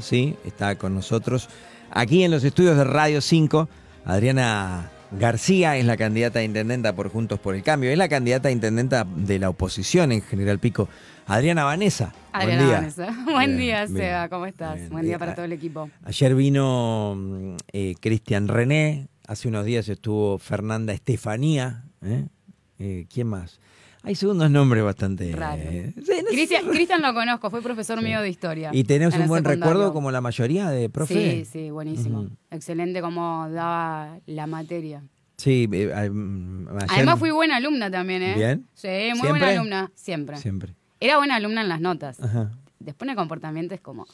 sí, está con nosotros aquí en los estudios de Radio 5. Adriana García es la candidata a intendenta por Juntos por el Cambio, es la candidata a intendenta de la oposición en General Pico. Adriana Vanessa. Adriana buen día. Vanessa. Buen día, Bien, Seba, ¿cómo estás? bien. Buen día Eh, para a- todo el equipo. Ayer vino mm, eh, Cristian René, hace unos días estuvo Fernanda Estefanía. Eh, ¿Quién más? Hay segundos nombres bastante Raro. eh, no sé, Cristian lo conozco, fue profesor mío de historia. Y tenés en un buen secundario. recuerdo como la mayoría de profe. Sí, sí, buenísimo. Excelente como daba la materia. Sí, eh, mm, ayer- Además fui buena alumna también, ¿eh? Bien. Sí, muy ¿Siempre? buena alumna, siempre. Siempre. Era buena alumna en las notas. Ajá. Después en el comportamiento es como...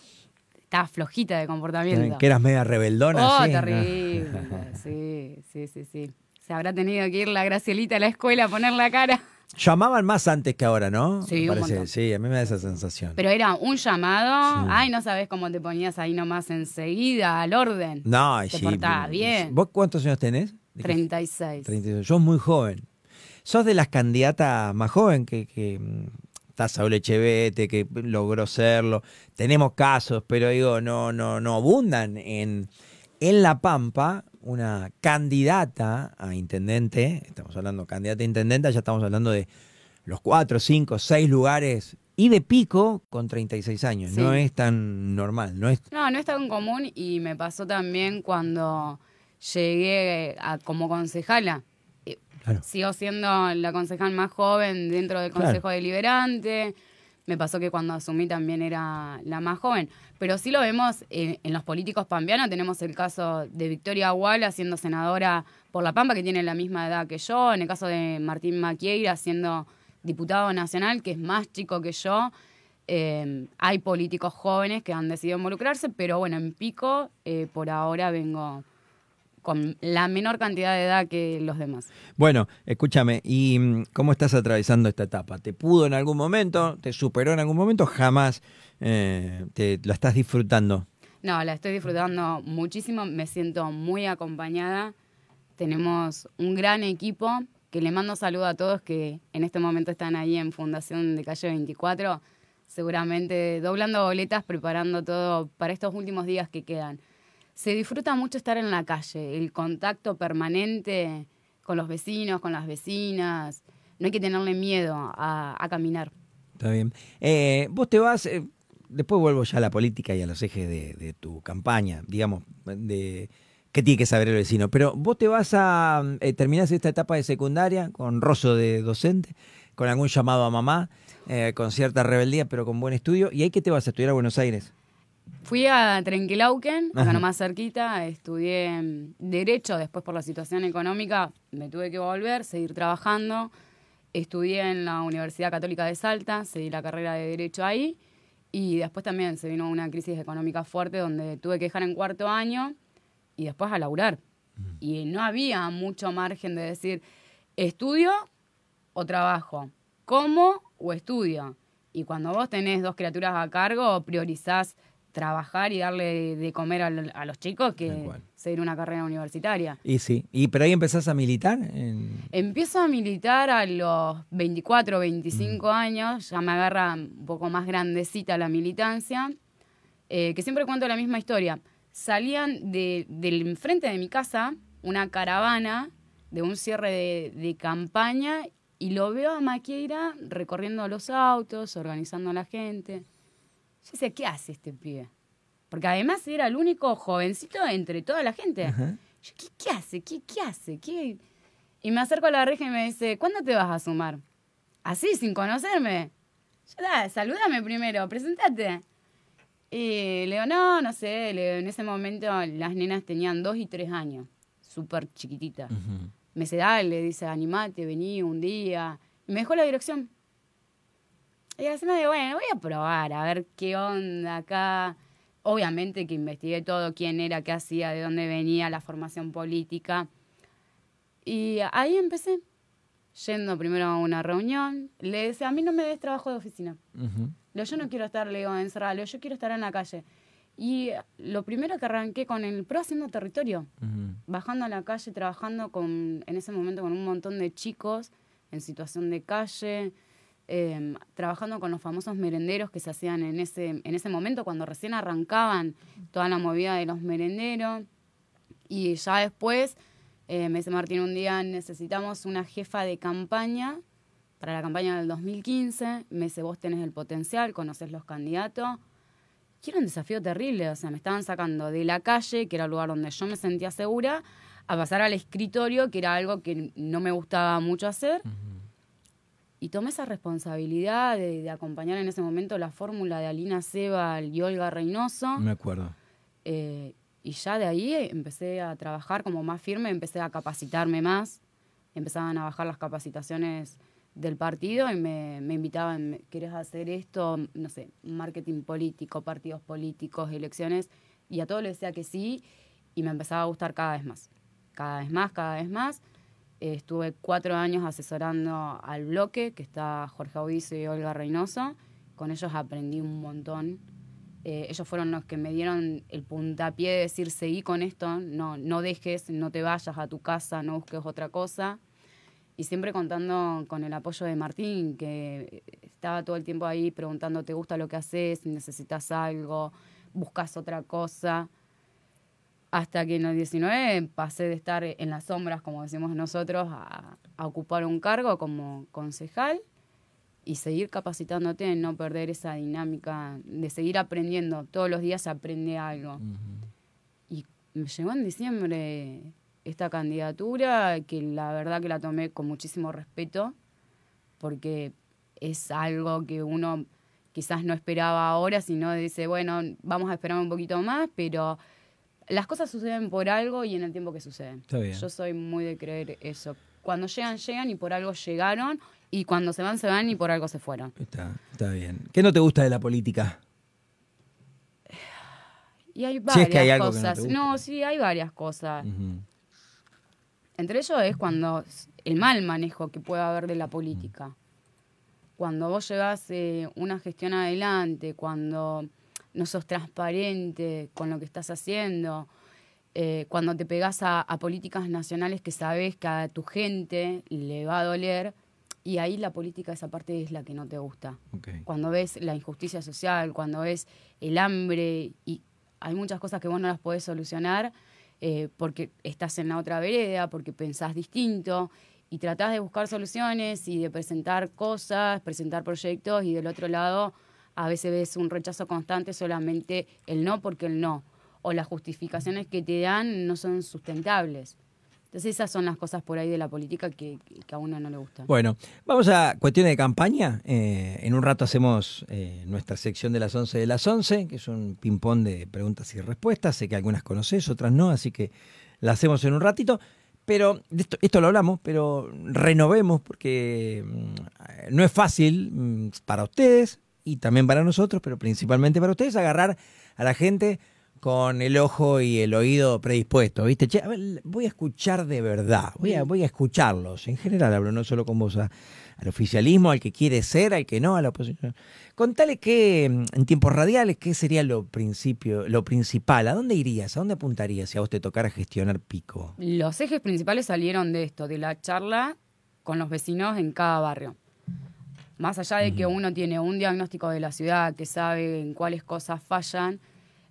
Estaba flojita de comportamiento. Que eras media rebeldona. Oh, sí, ¿no? terrible. Sí, sí, sí, sí. Se habrá tenido que ir la Gracielita a la escuela a poner la cara. Llamaban más antes que ahora, ¿no? Sí, Me un parece. montón. Sí, a mí me da esa sensación. Pero era un llamado. Sí. Ay, no sabes cómo te ponías ahí nomás enseguida, al orden. no, te sí. portabas bien. ¿Vos cuántos años tenés? ¿De qué? 36. 32. Yo muy joven. ¿Sos de las candidatas más joven que, que mm, está Saúl Echevete, que logró serlo? Tenemos casos, pero digo, no, no, no abundan en, en La Pampa una candidata a intendente, estamos hablando candidata a intendenta, ya estamos hablando de los cuatro, cinco, seis lugares y de pico con 36 años. Sí. No es tan normal, no es No, no es tan común y me pasó también cuando llegué a- como concejala. Eh, Claro. Sigo siendo la concejal más joven dentro del Claro. Consejo Deliberante. Me pasó que cuando asumí también era la más joven. Pero sí lo vemos en, en los políticos pampeanos. Tenemos el caso de Victoria Aguala siendo senadora por La Pampa, que tiene la misma edad que yo. En el caso de Martín Maquieira siendo diputado nacional, que es más chico que yo. Eh, hay políticos jóvenes que han decidido involucrarse, pero bueno, en Pico eh, por ahora vengo con la menor cantidad de edad que los demás. Bueno, escúchame, ¿y mm, cómo estás atravesando esta etapa? ¿Te pudo en algún momento? ¿Te superó en algún momento? ¿Jamás eh, te la estás disfrutando? No, la estoy disfrutando muchísimo, me siento muy acompañada. Tenemos un gran equipo que le mando saludo a todos que en este momento están ahí en Fundación de Calle 24, seguramente doblando boletas, preparando todo para estos últimos días que quedan. Se disfruta mucho estar en la calle, el contacto permanente con los vecinos, con las vecinas. No hay que tenerle miedo a, caminar. Está bien. Eh, vos te vas, eh, después vuelvo ya a la política y a los ejes de, tu campaña, digamos, de qué tiene que saber el vecino. Pero vos te vas a, eh, esta etapa de secundaria con roso de docente, con algún llamado a mamá, eh, con cierta rebeldía, pero con buen estudio. ¿Y ahí qué te vas a estudiar a Buenos Aires? Fui a Trenquelauquen, Ajá. acá nomás cerquita, estudié mm, Derecho, después por la situación económica me tuve que volver, seguir trabajando. Estudié en la Universidad Católica de Salta, seguí la carrera de Derecho ahí. Y después también se vino una crisis económica fuerte donde tuve que dejar en cuarto año y después a laburar. Y no había mucho margen de decir, estudio o trabajo, como o estudio. Y cuando vos tenés dos criaturas a cargo, priorizás trabajar y darle de comer a, a los chicos que seguir una carrera universitaria. Y sí, y pero ahí empezás a militar. en- Empiezo a militar a los 24, 25 años, ya me agarra un poco más grandecita la militancia, eh, que siempre cuento la misma historia. Salían de, del enfrente de mi casa una caravana de un cierre de, de campaña y lo veo a Maquieira recorriendo los autos, organizando a la gente. Yo decía, ¿qué hace este pibe? Porque además era el único jovencito entre toda la gente. Ajá. Yo, ¿qué, qué hace? ¿Qué, qué hace? ¿Qué? Y me acerco a la reja y me dice, ¿cuándo te vas a sumar? Así, sin conocerme. Yo, da, salúdame primero, presentate. Y le digo, no, no sé. Digo, en ese momento las nenas tenían dos y tres años, súper chiquititas. Me dice, dale, dice, animate, vení un día. Y me dejó la dirección. Y así me digo, bueno, voy a probar, a ver qué onda acá. Obviamente que investigué todo, quién era, qué hacía, de dónde venía, la formación política. Y ahí empecé, yendo primero a una reunión. Le decía, a mí no me des trabajo de oficina. Digo, yo no quiero estar, le digo, digo, yo quiero estar en la calle. Y lo primero que arranqué con el PRO haciendo territorio bajando a la calle, trabajando con, en ese momento con un montón de chicos en situación de calle, em, trabajando con los famosos merenderos que se hacían en ese, en ese momento, cuando recién arrancaban toda la movida de los merenderos. Y ya después eh, me dice Martín un día, necesitamos una jefa de campaña para la campaña del 2015. Me dice, vos tenés el potencial, conoces los candidatos. Quiero un desafío terrible, o sea, me estaban sacando de la calle, que era el lugar donde yo me sentía segura, a pasar al escritorio, que era algo que no me gustaba mucho hacer. Y tomé esa responsabilidad de, acompañar en ese momento la fórmula de Alina Sebal y Olga Reynoso. Me acuerdo. Eh, y ya de ahí empecé a trabajar como más firme, empecé a capacitarme más, empezaban a bajar las capacitaciones del partido y me, me invitaban, ¿querés hacer esto? No sé, marketing político, partidos políticos, elecciones, y a todo le decía que sí, y me empezaba a gustar cada vez más, cada vez más, cada vez más. Estuve cuatro años asesorando al bloque, que está Jorge Audicio y Olga Reynoso, con ellos aprendí un montón. Eh, ellos fueron los que me dieron el puntapié de decir, seguí con esto, no, no dejes, no te vayas a tu casa, no busques otra cosa y siempre contando con el apoyo de Martín, que estaba todo el tiempo ahí preguntando, ¿te gusta lo que haces? ¿Necesitas algo? ¿Buscas otra cosa? Hasta que en los 19 pasé de estar en las sombras, como decimos nosotros, a, ocupar un cargo como concejal y seguir capacitándote, no perder esa dinámica de seguir aprendiendo. Todos los días se aprende algo. Y me llegó en diciembre esta candidatura, que la verdad que la tomé con muchísimo respeto, porque es algo que uno quizás no esperaba ahora, sino dice, bueno, vamos a esperar un poquito más, pero las cosas suceden por algo y en el tiempo que suceden. Yo soy muy de creer eso. Cuando llegan, llegan y por algo llegaron, y cuando se van, se van y por algo se fueron. Está, está bien. ¿Qué no te gusta de la política? Y hay varias cosas. No, sí, hay varias cosas. Entre ellos es cuando el mal manejo que puede haber de la política. Cuando vos llevas eh, una gestión adelante, cuando no sos transparente con lo que estás haciendo, eh, cuando te pegas a, políticas nacionales que sabes que a tu gente le va a doler, y ahí la política, esa parte es la que no te gusta. Cuando ves la injusticia social, cuando ves el hambre, y hay muchas cosas que vos no las podés solucionar, eh, porque estás en la otra vereda, porque pensás distinto y tratás de buscar soluciones y de presentar cosas, presentar proyectos y del otro lado a veces ves un rechazo constante solamente el no porque el no o las justificaciones que te dan no son sustentables. Entonces esas son las cosas por ahí de la política que, a uno no le gusta. Bueno, vamos a cuestiones de campaña. Eh, en un rato hacemos eh, nuestra sección de las 11 de las 11, que es un ping-pong de preguntas y respuestas. Sé que algunas conoces, otras no, así que la hacemos en un ratito. Pero esto, esto lo hablamos, pero renovemos porque mm, no es fácil mm, para ustedes y también para nosotros, pero principalmente para ustedes, agarrar a la gente con el ojo y el oído predispuesto, ¿viste? Che, a ver, voy a escuchar de verdad, voy a, voy a escucharlos. En general hablo, no solo con vos, al oficialismo, al que quiere ser, al que no, a la oposición. Contale que en tiempos radiales, ¿qué sería lo, principio, lo principal? ¿A dónde irías? ¿A dónde apuntarías si a vos te tocara gestionar pico? Los ejes principales salieron de esto, de la charla con los vecinos en cada barrio. Más allá de que uno tiene un diagnóstico de la ciudad, que sabe en cuáles cosas fallan,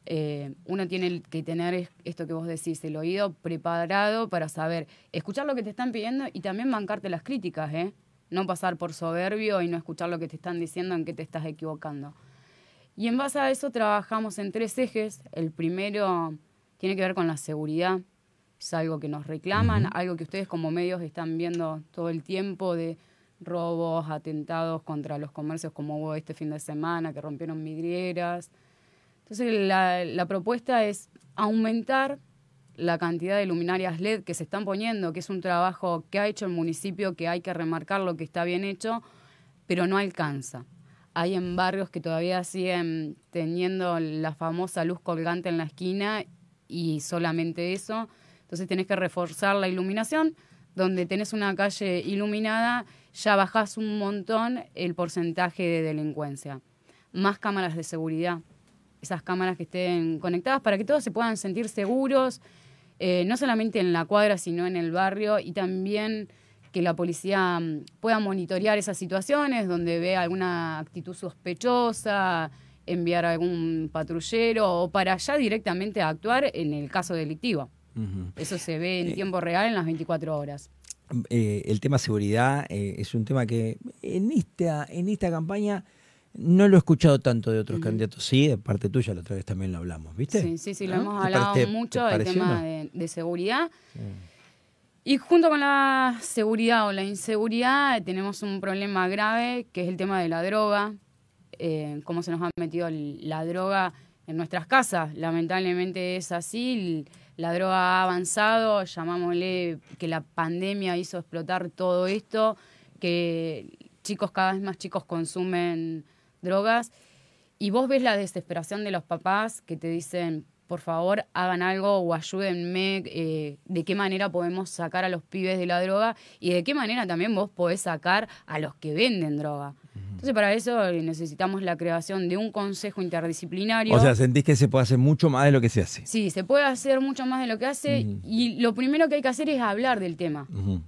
eh, uno tiene que tener esto que vos decís, el oído preparado para saber escuchar lo que te están pidiendo y también bancarte las críticas, ¿eh? No pasar por soberbio y no escuchar lo que te están diciendo en que te estás equivocando. Y en base a eso trabajamos en tres ejes. El primero tiene que ver con la seguridad. Es algo que nos reclaman, algo que ustedes como medios están viendo todo el tiempo de robos, atentados contra los comercios como hubo este fin de semana, que rompieron vidrieras, entonces la, propuesta es aumentar la cantidad de luminarias LED que se están poniendo, que es un trabajo que ha hecho el municipio, que hay que remarcar lo que está bien hecho, pero no alcanza. Hay en barrios que todavía siguen teniendo la famosa luz colgante en la esquina y solamente eso. Entonces tenés que reforzar la iluminación. Donde tenés una calle iluminada, ya bajás un montón el porcentaje de delincuencia. Más cámaras de seguridad esas cámaras que estén conectadas para que todos se puedan sentir seguros, eh, no solamente en la cuadra, sino en el barrio y también que la policía mm, pueda monitorear esas situaciones donde ve alguna actitud sospechosa, enviar algún patrullero o para ya directamente actuar en el caso delictivo. Eso se ve en tiempo real en las 24 horas. Eh, el tema seguridad eh, es un tema que en esta, en esta campaña no lo he escuchado tanto de otros candidatos. Sí, de parte tuya, la otra vez también lo hablamos, ¿viste? Sí, sí, sí, lo hemos hablado mucho, el tema de, seguridad. Y junto con la seguridad o la inseguridad tenemos un problema grave que es el tema de la droga, eh, cómo se nos ha metido la droga en nuestras casas. Lamentablemente es así, la droga ha avanzado, llamámosle que la pandemia hizo explotar todo esto, que chicos cada vez más chicos consumen drogas y vos ves la desesperación de los papás que te dicen, por favor, hagan algo o ayúdenme, eh, de qué manera podemos sacar a los pibes de la droga y de qué manera también vos podés sacar a los que venden droga. Entonces, para eso eh, necesitamos la creación de un consejo interdisciplinario. O sea, sentís que se puede hacer mucho más de lo que se hace. Sí, se puede hacer mucho más de lo que hace y lo primero que hay que hacer es hablar del tema. O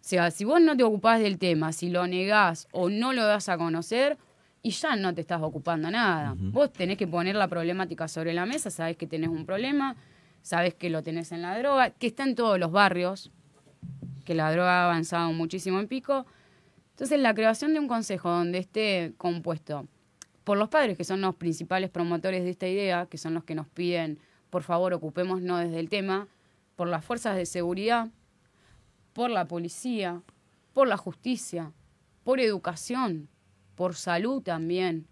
sea, si vos no te ocupás del tema, si lo negás o no lo das a conocer, y ya no te estás ocupando nada. Vos tenés que poner la problemática sobre la mesa, sabés que tenés un problema, sabés que lo tenés en la droga, que está en todos los barrios, que la droga ha avanzado muchísimo en pico. Entonces, la creación de un consejo donde esté compuesto por los padres, que son los principales promotores de esta idea, que son los que nos piden, por favor, ocupémonos desde el tema, por las fuerzas de seguridad, por la policía, por la justicia, por educación, por salud también.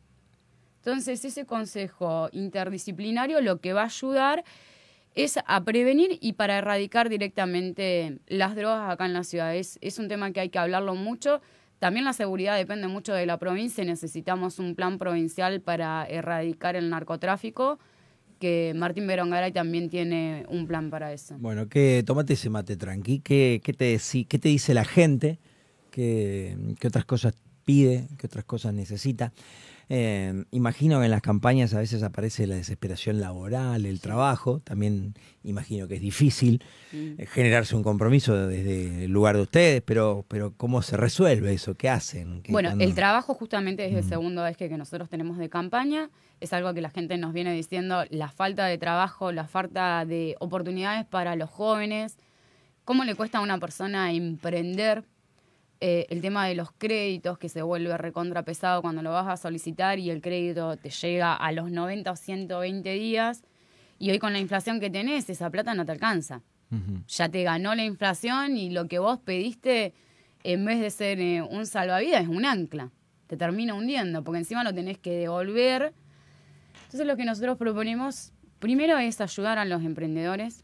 Entonces, ese consejo interdisciplinario lo que va a ayudar es a prevenir y para erradicar directamente las drogas acá en la ciudad. Es, un tema que hay que hablarlo mucho. También la seguridad depende mucho de la provincia. Necesitamos un plan provincial para erradicar el narcotráfico, que Martín Berongaray también tiene un plan para eso. Bueno, que tómate ese mate tranqui. ¿Qué, qué, te, qué te dice la gente? ¿Qué, ¿Qué otras cosas pide, qué otras cosas necesita. Eh, imagino que en las campañas a veces aparece la desesperación laboral, el trabajo. También imagino que es difícil mm. eh, generarse un compromiso desde el lugar de ustedes, pero, pero ¿cómo se resuelve eso? ¿Qué hacen? bueno, el trabajo justamente es el segundo eje que nosotros tenemos de campaña. Es algo que la gente nos viene diciendo, la falta de trabajo, la falta de oportunidades para los jóvenes. ¿Cómo le cuesta a una persona emprender? Eh, el tema de los créditos que se vuelve recontra pesado cuando lo vas a solicitar y el crédito te llega a los 90 o 120 días y hoy con la inflación que tenés esa plata no te alcanza. Ya te ganó la inflación y lo que vos pediste en vez de ser eh, un salvavidas es un ancla. Te termina hundiendo porque encima lo tenés que devolver. Entonces lo que nosotros proponemos primero es ayudar a los emprendedores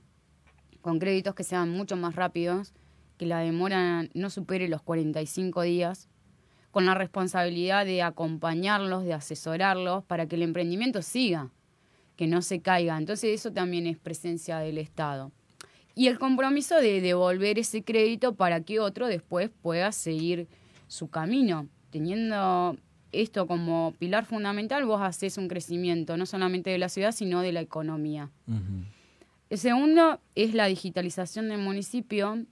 con créditos que sean mucho más rápidos que la demora no supere los 45 días, con la responsabilidad de acompañarlos, de asesorarlos para que el emprendimiento siga, que no se caiga. Entonces eso también es presencia del Estado. Y el compromiso de devolver ese crédito para que otro después pueda seguir su camino. Teniendo esto como pilar fundamental, vos haces un crecimiento no solamente de la ciudad, sino de la economía. El segundo es la digitalización del municipio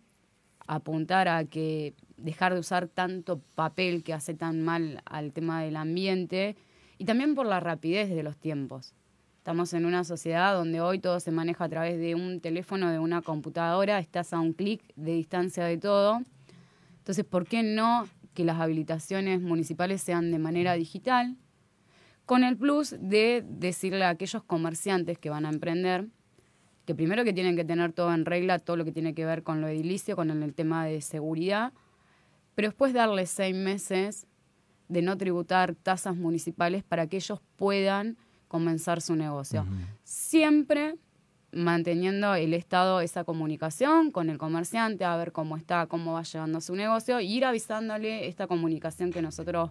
apuntar a que dejar de usar tanto papel que hace tan mal al tema del ambiente y también por la rapidez de los tiempos. Estamos en una sociedad donde hoy todo se maneja a través de un teléfono, de una computadora, estás a un clic de distancia de todo. Entonces, ¿por qué no que las habilitaciones municipales sean de manera digital? Con el plus de decirle a aquellos comerciantes que van a emprender que primero que tienen que tener todo en regla, todo lo que tiene que ver con lo edilicio, con el, tema de seguridad, pero después darles seis meses de no tributar tasas municipales para que ellos puedan comenzar su negocio. Siempre manteniendo el Estado esa comunicación con el comerciante, a ver cómo está, cómo va llevando su negocio, e ir avisándole esta comunicación que nosotros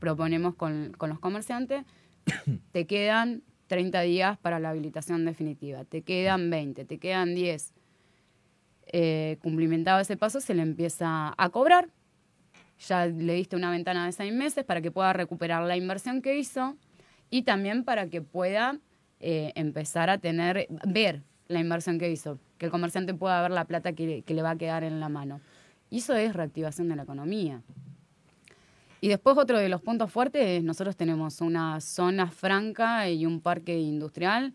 proponemos con, con los comerciantes. Te quedan 30 días para la habilitación definitiva. Te quedan 20, te quedan 10. Eh, cumplimentado ese paso, se le empieza a cobrar. Ya le diste una ventana de seis meses para que pueda recuperar la inversión que hizo y también para que pueda eh, empezar a tener, ver la inversión que hizo, que el comerciante pueda ver la plata que, le va a quedar en la mano. Y eso es reactivación de la economía. Y después otro de los puntos fuertes es nosotros tenemos una zona franca y un parque industrial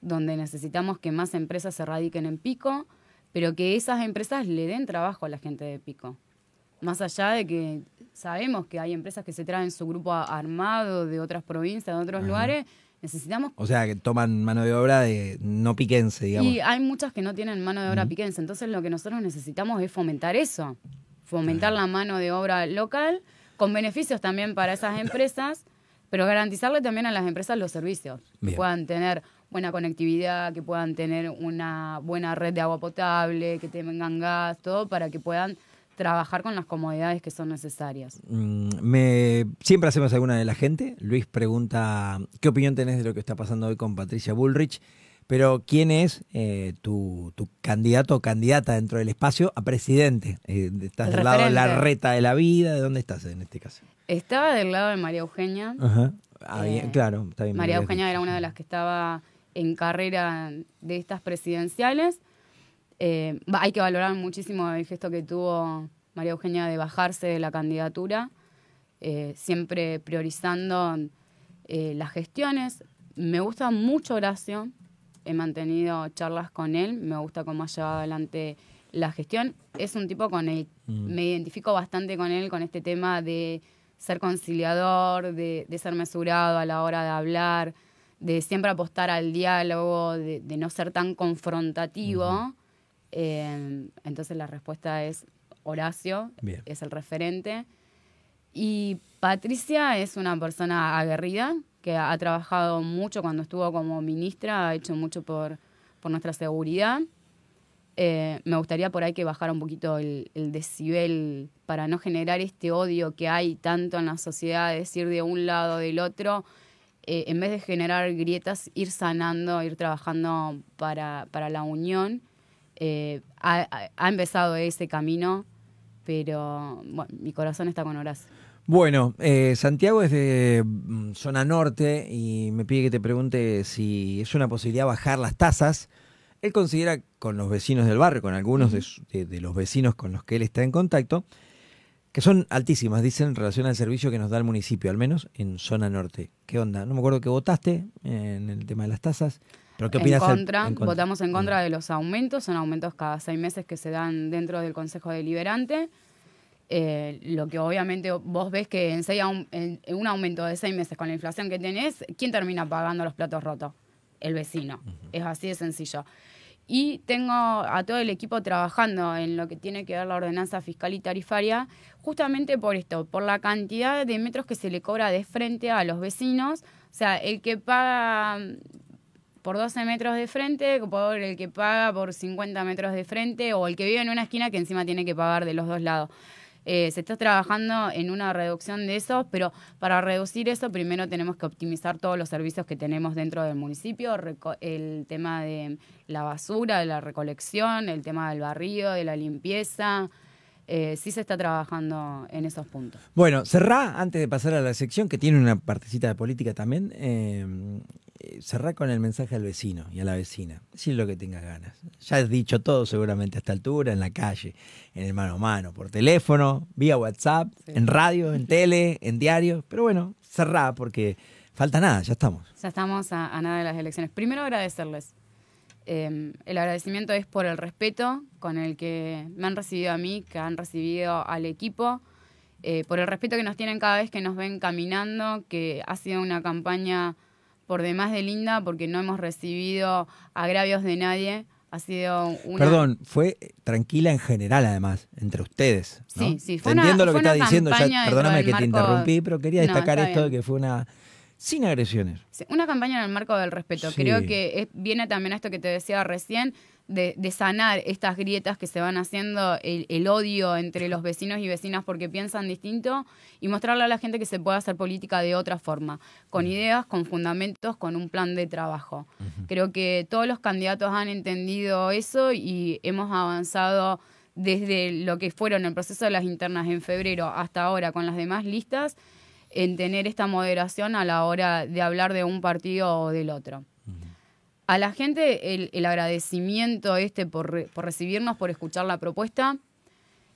donde necesitamos que más empresas se radiquen en Pico, pero que esas empresas le den trabajo a la gente de Pico. Más allá de que sabemos que hay empresas que se traen su grupo armado de otras provincias, de otros lugares, necesitamos... O sea, que toman mano de obra de no piquense, digamos. Y hay muchas que no tienen mano de obra piquense, entonces lo que nosotros necesitamos es fomentar eso, fomentar la mano de obra local, con beneficios también para esas empresas, pero garantizarle también a las empresas los servicios, que puedan tener buena conectividad, que puedan tener una buena red de agua potable, que tengan gas, todo para que puedan trabajar con las comodidades que son necesarias. Mm, me, siempre hacemos alguna de la gente. Luis pregunta, ¿qué opinión tenés de lo que está pasando hoy con Patricia Bullrich? Pero, ¿quién es eh, tu, candidato o candidata dentro del espacio a presidente? Eh, ¿Estás del lado de la reta de la vida? ¿De dónde estás en este caso? Estaba del lado de María Eugenia. Ajá. Ah, eh, claro, está bien. María Eugenia era una de las que estaba en carrera de estas presidenciales. Eh, hay que valorar muchísimo el gesto que tuvo María Eugenia de bajarse de la candidatura, eh, siempre priorizando eh, las gestiones. Me gusta mucho Horacio, he mantenido charlas con él, me gusta cómo ha llevado adelante la gestión. Es un tipo con el, mm. me identifico bastante con él, con este tema de ser conciliador, de ser mesurado a la hora de hablar, de siempre apostar al diálogo, de, no ser tan confrontativo. Eh, entonces la respuesta es Horacio, es el referente. Y Patricia es una persona aguerrida que ha trabajado mucho cuando estuvo como ministra, ha hecho mucho por, por nuestra seguridad. Eh, me gustaría por ahí que bajara un poquito el, el, decibel para no generar este odio que hay tanto en la sociedad, decir de un lado del otro eh, en vez de generar grietas, ir sanando, ir trabajando para, la unión. Eh, ha, empezado ese camino, pero mi corazón está con Horacio. Bueno, eh, Santiago es de mm, zona norte y me pide que te pregunte si es una posibilidad bajar las tasas. Él considera con los vecinos del barrio, con algunos de los vecinos con los que él está en contacto, que son altísimas, dicen, en relación al servicio que nos da el municipio, al menos en zona norte. ¿Qué onda? No me acuerdo que votaste en el tema de las tasas. ¿Pero qué opinas? En contra, votamos en contra de los aumentos, son aumentos cada seis meses que se dan dentro del Consejo Deliberante. Eh, lo que obviamente vos ves que en, seis, en, un aumento de seis meses con la inflación que tenés, ¿quién termina pagando los platos rotos? El vecino. Es así de sencillo y tengo a todo el equipo trabajando en lo que tiene que ver la ordenanza fiscal y tarifaria, justamente por esto, por la cantidad de metros que se le cobra de frente a los vecinos. O sea, el que paga por 12 metros de frente, por el que paga por 50 metros de frente, o el que vive en una esquina que encima tiene que pagar de los dos lados. Eh, se está trabajando en una reducción de eso, pero para reducir eso primero tenemos que optimizar todos los servicios que tenemos dentro del municipio, el tema de la basura, de la recolección, el tema del barrio, de la limpieza. Eh, sí se está trabajando en esos puntos. Bueno, cerrá, antes de pasar a la sección, que tiene una partecita de política también, eh, cerrá con el mensaje al vecino y a la vecina. Decir lo que tengas ganas. Ya has dicho todo seguramente a esta altura, en la calle, en el mano a mano, por teléfono, vía WhatsApp, en radio, en tele, en diario. Pero bueno, cerrá porque falta nada, ya estamos. Ya estamos a, nada de las elecciones. Primero agradecerles. Em, el agradecimiento es por el respeto con el que me han recibido a mí, que han recibido al equipo. Eh, por el respeto que nos tienen cada vez que nos ven caminando, que ha sido una campaña por demás de linda porque no hemos recibido agravios de nadie. Ha sido una... Perdón, fue tranquila en general además, entre ustedes. Sí, sí, fue Entiendo lo que estás diciendo, perdóname que te interrumpí, pero quería destacar esto de que fue una sin agresiones. una campaña en el marco del respeto. Creo que viene también a esto que te decía recién, de, sanar estas grietas que se van haciendo, el, odio entre los vecinos y vecinas porque piensan distinto y mostrarle a la gente que se puede hacer política de otra forma, con ideas, con fundamentos, con un plan de trabajo. Creo que todos los candidatos han entendido eso y hemos avanzado desde lo que fueron el proceso de las internas en febrero hasta ahora con las demás listas en tener esta moderación a la hora de hablar de un partido o del otro a la gente el, agradecimiento este por, recibirnos, por escuchar la propuesta.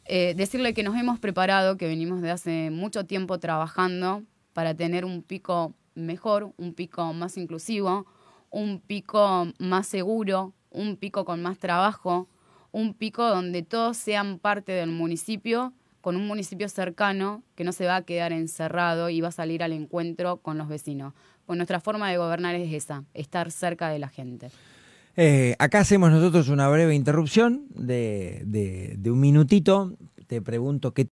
Eh, decirle que nos hemos preparado, que venimos de hace mucho tiempo trabajando para tener un pico mejor, un pico más inclusivo, un pico más seguro, un pico con más trabajo, un pico donde todos sean parte del municipio, con un municipio cercano que no se va a quedar encerrado y va a salir al encuentro con los vecinos. Pues nuestra forma de gobernar es esa, estar cerca de la gente. Eh, acá hacemos nosotros una breve interrupción de, de, de un minutito. Te pregunto qué